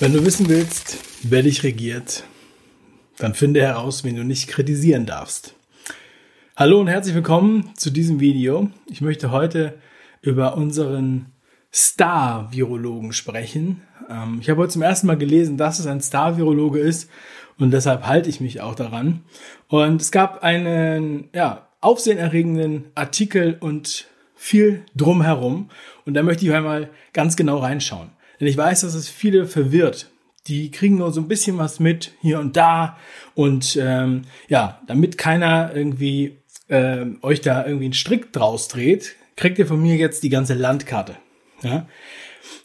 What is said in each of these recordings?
Wenn du wissen willst, wer dich regiert, dann finde heraus, wen du nicht kritisieren darfst. Hallo und herzlich willkommen zu diesem Video. Ich möchte heute über unseren Star-Virologen sprechen. Ähm, ich habe heute zum ersten Mal gelesen, dass es ein Star-Virologe ist und deshalb halte ich mich auch daran. Und es gab einen ja, aufsehenerregenden Artikel und viel drumherum und da möchte ich einmal ganz genau reinschauen. Denn ich weiß, dass es viele verwirrt. Die kriegen nur so ein bisschen was mit hier und da. Und ähm, ja, damit keiner irgendwie äh, euch da irgendwie einen Strick draus dreht, kriegt ihr von mir jetzt die ganze Landkarte. Ja?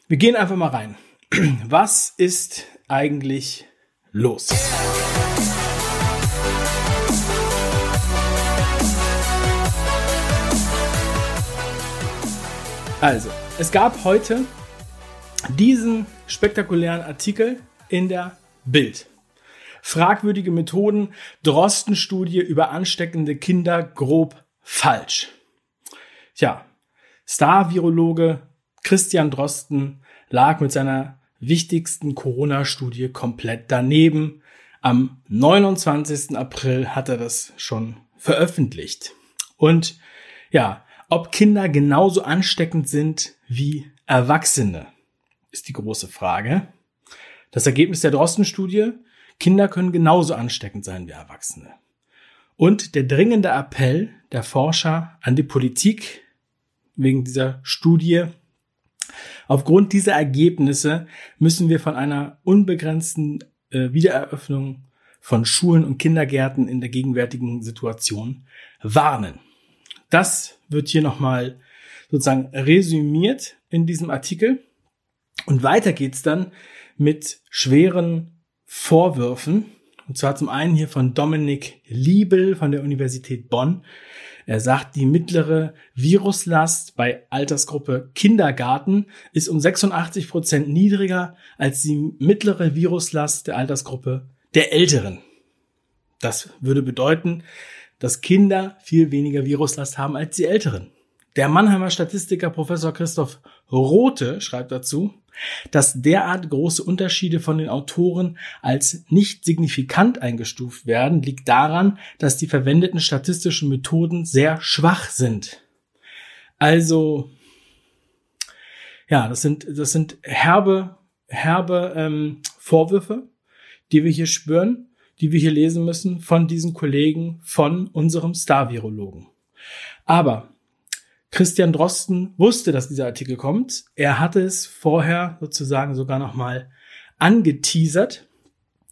Wir gehen einfach mal rein. Was ist eigentlich los? Also, es gab heute diesen spektakulären Artikel in der Bild. Fragwürdige Methoden, Drosten-Studie über ansteckende Kinder grob falsch. Tja, Star-Virologe Christian Drosten lag mit seiner wichtigsten Corona-Studie komplett daneben. Am 29. April hat er das schon veröffentlicht. Und ja, ob Kinder genauso ansteckend sind wie Erwachsene ist die große Frage. Das Ergebnis der Drosten-Studie, Kinder können genauso ansteckend sein wie Erwachsene. Und der dringende Appell der Forscher an die Politik wegen dieser Studie, aufgrund dieser Ergebnisse müssen wir von einer unbegrenzten äh, Wiedereröffnung von Schulen und Kindergärten in der gegenwärtigen Situation warnen. Das wird hier nochmal sozusagen resümiert in diesem Artikel. Und weiter geht's dann mit schweren Vorwürfen. Und zwar zum einen hier von Dominik Liebel von der Universität Bonn. Er sagt, die mittlere Viruslast bei Altersgruppe Kindergarten ist um 86 Prozent niedriger als die mittlere Viruslast der Altersgruppe der Älteren. Das würde bedeuten, dass Kinder viel weniger Viruslast haben als die Älteren. Der Mannheimer Statistiker Professor Christoph Rote schreibt dazu, dass derart große Unterschiede von den Autoren als nicht signifikant eingestuft werden, liegt daran, dass die verwendeten statistischen Methoden sehr schwach sind. Also, ja, das sind, das sind herbe, herbe ähm, Vorwürfe, die wir hier spüren, die wir hier lesen müssen von diesen Kollegen von unserem Star-Virologen. Aber Christian Drosten wusste, dass dieser Artikel kommt. Er hatte es vorher sozusagen sogar noch mal angeteasert.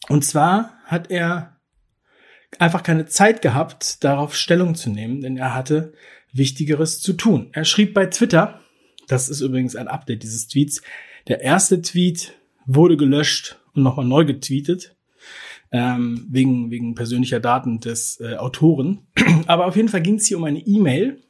Und zwar hat er einfach keine Zeit gehabt, darauf Stellung zu nehmen, denn er hatte Wichtigeres zu tun. Er schrieb bei Twitter, das ist übrigens ein Update dieses Tweets, der erste Tweet wurde gelöscht und nochmal neu getweetet, ähm, wegen, wegen persönlicher Daten des äh, Autoren. Aber auf jeden Fall ging es hier um eine E-Mail,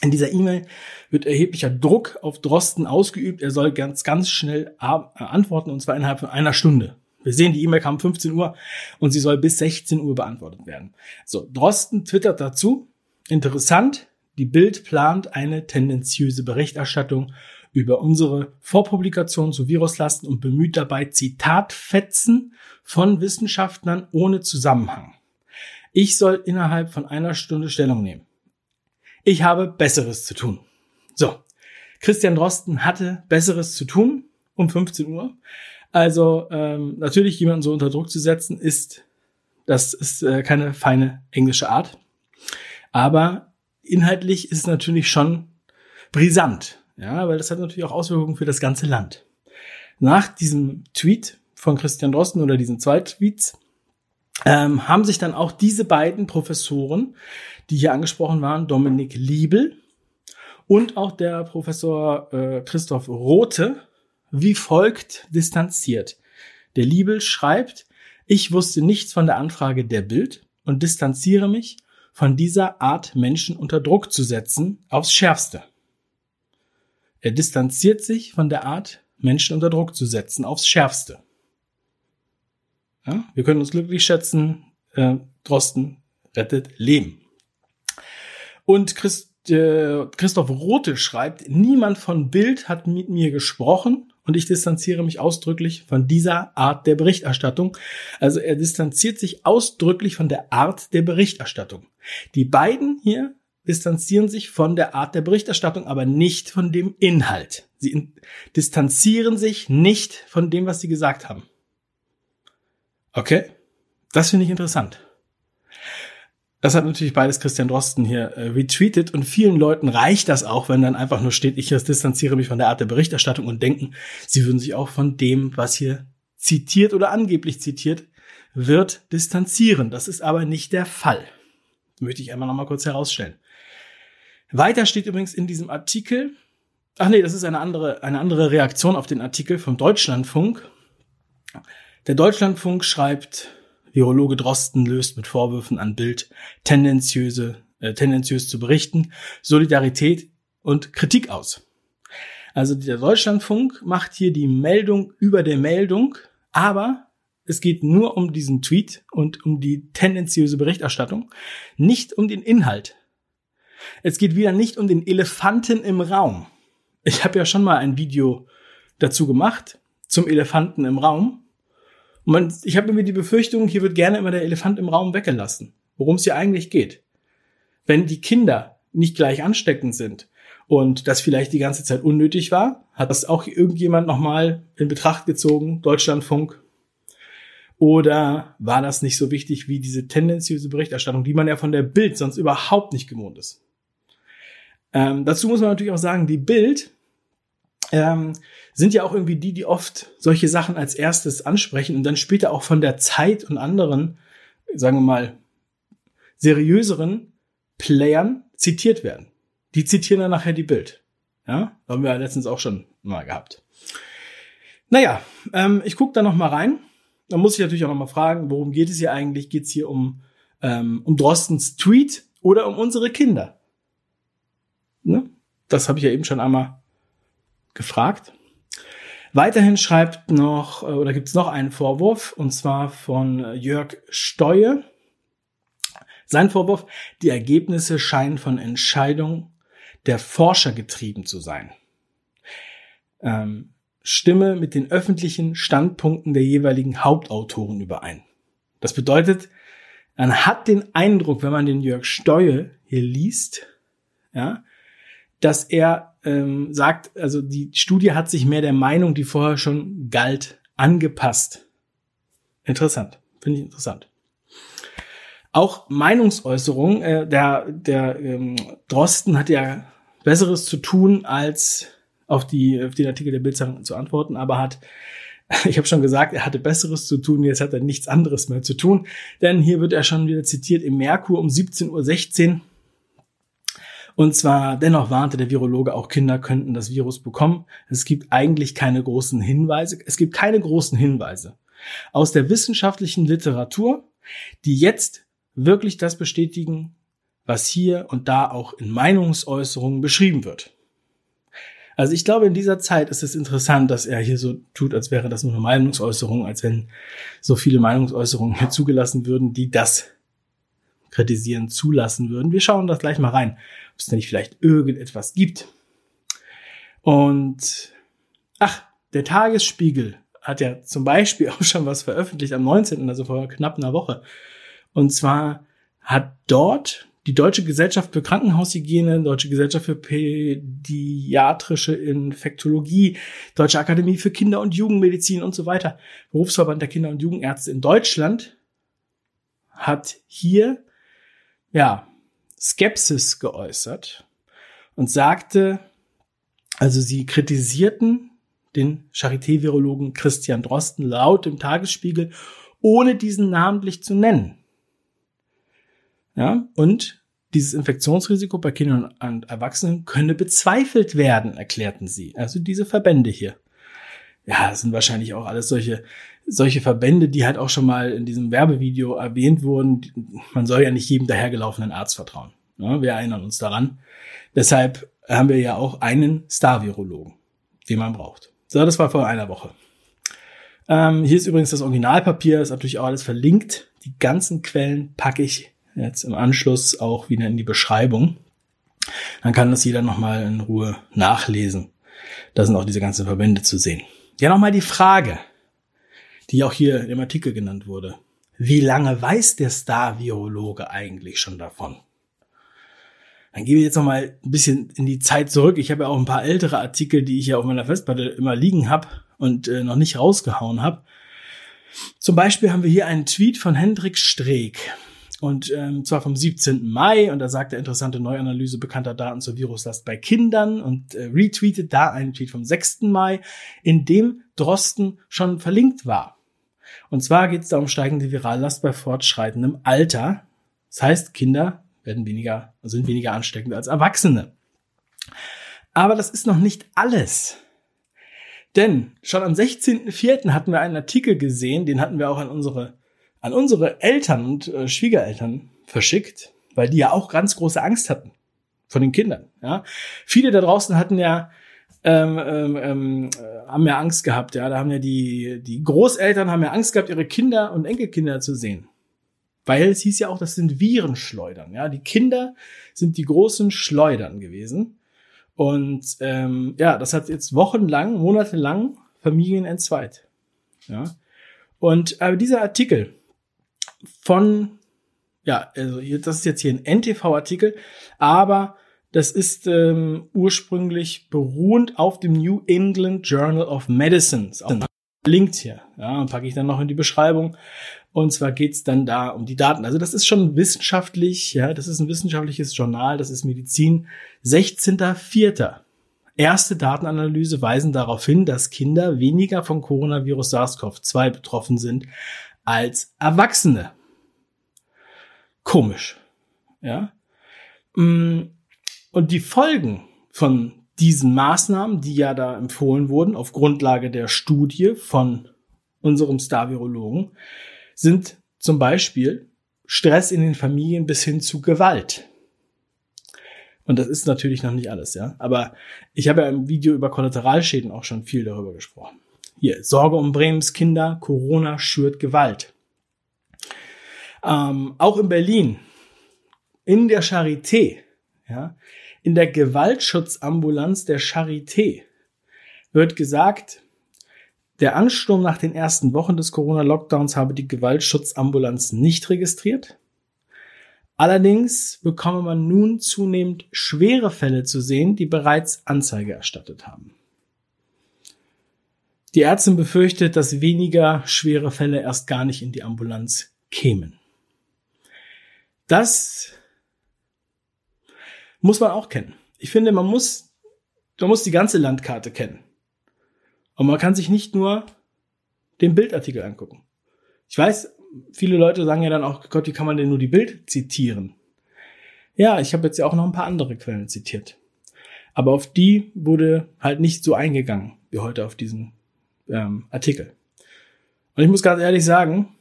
in dieser E-Mail wird erheblicher Druck auf Drosten ausgeübt. Er soll ganz, ganz schnell äh, antworten und zwar innerhalb von einer Stunde. Wir sehen, die E-Mail kam 15 Uhr und sie soll bis 16 Uhr beantwortet werden. So, Drosten twittert dazu. Interessant. Die Bild plant eine tendenziöse Berichterstattung über unsere Vorpublikation zu Viruslasten und bemüht dabei Zitatfetzen von Wissenschaftlern ohne Zusammenhang. Ich soll innerhalb von einer Stunde Stellung nehmen. Ich habe Besseres zu tun. So, Christian Drosten hatte Besseres zu tun um 15 Uhr. Also ähm, natürlich jemanden so unter Druck zu setzen, ist das ist äh, keine feine englische Art. Aber inhaltlich ist es natürlich schon brisant, ja, weil das hat natürlich auch Auswirkungen für das ganze Land. Nach diesem Tweet von Christian Drosten oder diesen zwei Tweets ähm, haben sich dann auch diese beiden Professoren, die hier angesprochen waren, Dominik Liebel und auch der Professor äh, Christoph Rote, wie folgt distanziert. Der Liebel schreibt, ich wusste nichts von der Anfrage der Bild und distanziere mich von dieser Art Menschen unter Druck zu setzen aufs Schärfste. Er distanziert sich von der Art Menschen unter Druck zu setzen aufs Schärfste. Ja, wir können uns glücklich schätzen, äh, Drosten rettet Leben. Und Christ, äh, Christoph Rote schreibt, niemand von Bild hat mit mir gesprochen und ich distanziere mich ausdrücklich von dieser Art der Berichterstattung. Also er distanziert sich ausdrücklich von der Art der Berichterstattung. Die beiden hier distanzieren sich von der Art der Berichterstattung, aber nicht von dem Inhalt. Sie distanzieren sich nicht von dem, was sie gesagt haben. Okay? Das finde ich interessant. Das hat natürlich beides Christian Drosten hier äh, retweetet und vielen Leuten reicht das auch, wenn dann einfach nur steht, ich distanziere mich von der Art der Berichterstattung und denken, sie würden sich auch von dem, was hier zitiert oder angeblich zitiert wird, distanzieren. Das ist aber nicht der Fall. Das möchte ich einmal noch mal kurz herausstellen. Weiter steht übrigens in diesem Artikel, ach nee, das ist eine andere, eine andere Reaktion auf den Artikel vom Deutschlandfunk. Der Deutschlandfunk schreibt, Virologe Drosten löst mit Vorwürfen an Bild tendenziöse, äh, tendenziös zu berichten, Solidarität und Kritik aus. Also der Deutschlandfunk macht hier die Meldung über der Meldung, aber es geht nur um diesen Tweet und um die tendenziöse Berichterstattung, nicht um den Inhalt. Es geht wieder nicht um den Elefanten im Raum. Ich habe ja schon mal ein Video dazu gemacht zum Elefanten im Raum. Man, ich habe irgendwie die Befürchtung, hier wird gerne immer der Elefant im Raum weggelassen, worum es hier eigentlich geht. Wenn die Kinder nicht gleich ansteckend sind und das vielleicht die ganze Zeit unnötig war, hat das auch irgendjemand nochmal in Betracht gezogen, Deutschlandfunk. Oder war das nicht so wichtig wie diese tendenziöse Berichterstattung, die man ja von der Bild sonst überhaupt nicht gewohnt ist? Ähm, dazu muss man natürlich auch sagen, die Bild ähm, sind ja auch irgendwie die, die oft solche Sachen als erstes ansprechen und dann später auch von der Zeit und anderen, sagen wir mal, seriöseren Playern zitiert werden. Die zitieren dann nachher die Bild. Ja, haben wir ja letztens auch schon mal gehabt. Naja, ähm, ich gucke da noch mal rein. Da muss ich natürlich auch noch mal fragen, worum geht es hier eigentlich? Geht es hier um, ähm, um Drostens Tweet oder um unsere Kinder? Ne? Das habe ich ja eben schon einmal gefragt. Weiterhin schreibt noch äh, oder gibt es noch einen Vorwurf und zwar von äh, Jörg Steue. Sein Vorwurf: Die Ergebnisse scheinen von Entscheidungen der Forscher getrieben zu sein. Ähm, stimme mit den öffentlichen Standpunkten der jeweiligen Hauptautoren überein. Das bedeutet, man hat den Eindruck, wenn man den Jörg Steue hier liest, ja, dass er ähm, sagt, also die Studie hat sich mehr der Meinung, die vorher schon galt, angepasst. Interessant, finde ich interessant. Auch Meinungsäußerung, äh, der, der ähm, Drosten hat ja Besseres zu tun, als auf, die, auf den Artikel der Bildzeitung zu antworten, aber hat, ich habe schon gesagt, er hatte Besseres zu tun, jetzt hat er nichts anderes mehr zu tun, denn hier wird er schon wieder zitiert im Merkur um 17.16 Uhr und zwar dennoch warnte der Virologe, auch Kinder könnten das Virus bekommen. Es gibt eigentlich keine großen Hinweise. Es gibt keine großen Hinweise aus der wissenschaftlichen Literatur, die jetzt wirklich das bestätigen, was hier und da auch in Meinungsäußerungen beschrieben wird. Also ich glaube, in dieser Zeit ist es interessant, dass er hier so tut, als wäre das nur eine Meinungsäußerung, als wenn so viele Meinungsäußerungen hier zugelassen würden, die das kritisieren zulassen würden. Wir schauen das gleich mal rein ob es da nicht vielleicht irgendetwas gibt. Und ach, der Tagesspiegel hat ja zum Beispiel auch schon was veröffentlicht am 19., also vor knapp einer Woche. Und zwar hat dort die Deutsche Gesellschaft für Krankenhaushygiene, Deutsche Gesellschaft für Pädiatrische Infektologie, Deutsche Akademie für Kinder- und Jugendmedizin und so weiter, Berufsverband der Kinder- und Jugendärzte in Deutschland, hat hier, ja, Skepsis geäußert und sagte, also sie kritisierten den Charité-Virologen Christian Drosten laut im Tagesspiegel, ohne diesen namentlich zu nennen. Ja, und dieses Infektionsrisiko bei Kindern und Erwachsenen könne bezweifelt werden, erklärten sie. Also diese Verbände hier. Ja, das sind wahrscheinlich auch alles solche, solche Verbände, die halt auch schon mal in diesem Werbevideo erwähnt wurden. Man soll ja nicht jedem dahergelaufenen Arzt vertrauen. Ja, wir erinnern uns daran. Deshalb haben wir ja auch einen Star-Virologen, den man braucht. So, das war vor einer Woche. Ähm, hier ist übrigens das Originalpapier, ist natürlich auch alles verlinkt. Die ganzen Quellen packe ich jetzt im Anschluss auch wieder in die Beschreibung. Dann kann das jeder nochmal in Ruhe nachlesen. Da sind auch diese ganzen Verbände zu sehen. Ja, nochmal die Frage, die auch hier im Artikel genannt wurde. Wie lange weiß der Star-Virologe eigentlich schon davon? Dann gehen wir jetzt noch mal ein bisschen in die Zeit zurück. Ich habe ja auch ein paar ältere Artikel, die ich ja auf meiner Festplatte immer liegen habe und äh, noch nicht rausgehauen habe. Zum Beispiel haben wir hier einen Tweet von Hendrik Streeck. Und ähm, zwar vom 17. Mai und da sagt er interessante Neuanalyse bekannter Daten zur Viruslast bei Kindern und äh, retweetet da einen Tweet vom 6. Mai, in dem Drosten schon verlinkt war. Und zwar geht es da um steigende Virallast bei fortschreitendem Alter. Das heißt, Kinder werden weniger, sind weniger ansteckend als Erwachsene. Aber das ist noch nicht alles. Denn schon am 16.04. hatten wir einen Artikel gesehen, den hatten wir auch an unsere, an unsere Eltern und äh, Schwiegereltern verschickt, weil die ja auch ganz große Angst hatten von den Kindern. Ja? Viele da draußen hatten ja ähm, ähm, ähm äh, haben ja Angst gehabt, ja. Da haben ja die, die Großeltern haben ja Angst gehabt, ihre Kinder und Enkelkinder zu sehen. Weil es hieß ja auch, das sind Virenschleudern. Ja, die Kinder sind die großen Schleudern gewesen. Und ähm, ja, das hat jetzt wochenlang, monatelang Familien entzweit. Ja. Und aber dieser Artikel von, ja, also hier, das ist jetzt hier ein NTV-Artikel, aber das ist ähm, ursprünglich beruhend auf dem New England Journal of Medicine. Verlinkt hier. Ja, packe ich dann noch in die Beschreibung. Und zwar geht's dann da um die Daten. Also das ist schon wissenschaftlich, ja, das ist ein wissenschaftliches Journal, das ist Medizin. 16.04. Erste Datenanalyse weisen darauf hin, dass Kinder weniger vom Coronavirus SARS-CoV-2 betroffen sind als Erwachsene. Komisch. Ja. Mm, und die Folgen von diesen Maßnahmen, die ja da empfohlen wurden, auf Grundlage der Studie von unserem Star-Virologen, sind zum Beispiel Stress in den Familien bis hin zu Gewalt. Und das ist natürlich noch nicht alles, ja. Aber ich habe ja im Video über Kollateralschäden auch schon viel darüber gesprochen. Hier, Sorge um Bremens Kinder, Corona schürt Gewalt. Ähm, auch in Berlin, in der Charité, ja, in der Gewaltschutzambulanz der Charité wird gesagt, der Ansturm nach den ersten Wochen des Corona-Lockdowns habe die Gewaltschutzambulanz nicht registriert. Allerdings bekomme man nun zunehmend schwere Fälle zu sehen, die bereits Anzeige erstattet haben. Die Ärztin befürchtet, dass weniger schwere Fälle erst gar nicht in die Ambulanz kämen. Das muss man auch kennen. Ich finde, man muss, man muss die ganze Landkarte kennen. Und man kann sich nicht nur den Bildartikel angucken. Ich weiß, viele Leute sagen ja dann auch, Gott, wie kann man denn nur die Bild zitieren? Ja, ich habe jetzt ja auch noch ein paar andere Quellen zitiert. Aber auf die wurde halt nicht so eingegangen wie heute auf diesen ähm, Artikel. Und ich muss ganz ehrlich sagen,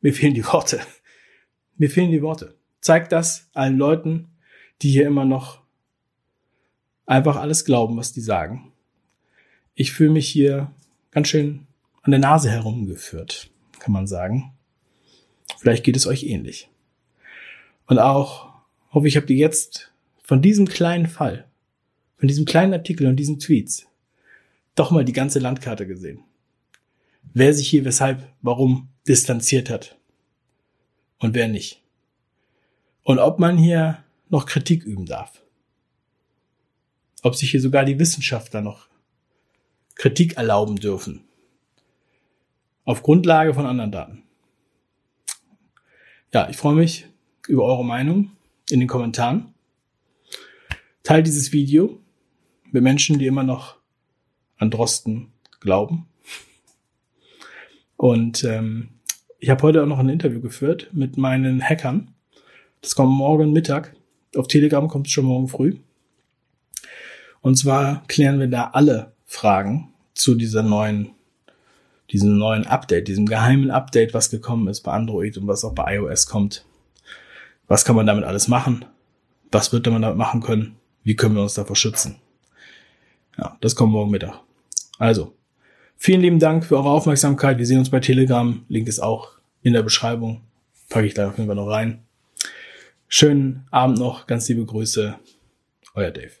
mir fehlen die Worte. Mir fehlen die Worte. Zeigt das allen Leuten, die hier immer noch einfach alles glauben, was die sagen. Ich fühle mich hier ganz schön an der Nase herumgeführt, kann man sagen. Vielleicht geht es euch ähnlich. Und auch hoffe ich, habt ihr jetzt von diesem kleinen Fall, von diesem kleinen Artikel und diesen Tweets doch mal die ganze Landkarte gesehen. Wer sich hier weshalb, warum distanziert hat und wer nicht. Und ob man hier noch Kritik üben darf ob sich hier sogar die Wissenschaftler noch Kritik erlauben dürfen. Auf Grundlage von anderen Daten. Ja, ich freue mich über eure Meinung in den Kommentaren. Teilt dieses Video mit Menschen, die immer noch an Drosten glauben. Und ähm, ich habe heute auch noch ein Interview geführt mit meinen Hackern. Das kommt morgen Mittag. Auf Telegram kommt es schon morgen früh. Und zwar klären wir da alle Fragen zu dieser neuen, diesem neuen Update, diesem geheimen Update, was gekommen ist bei Android und was auch bei iOS kommt. Was kann man damit alles machen? Was wird man damit machen können? Wie können wir uns davor schützen? Ja, das kommt morgen Mittag. Also, vielen lieben Dank für eure Aufmerksamkeit. Wir sehen uns bei Telegram. Link ist auch in der Beschreibung. Packe ich da auf jeden Fall noch rein. Schönen Abend noch. Ganz liebe Grüße. Euer Dave.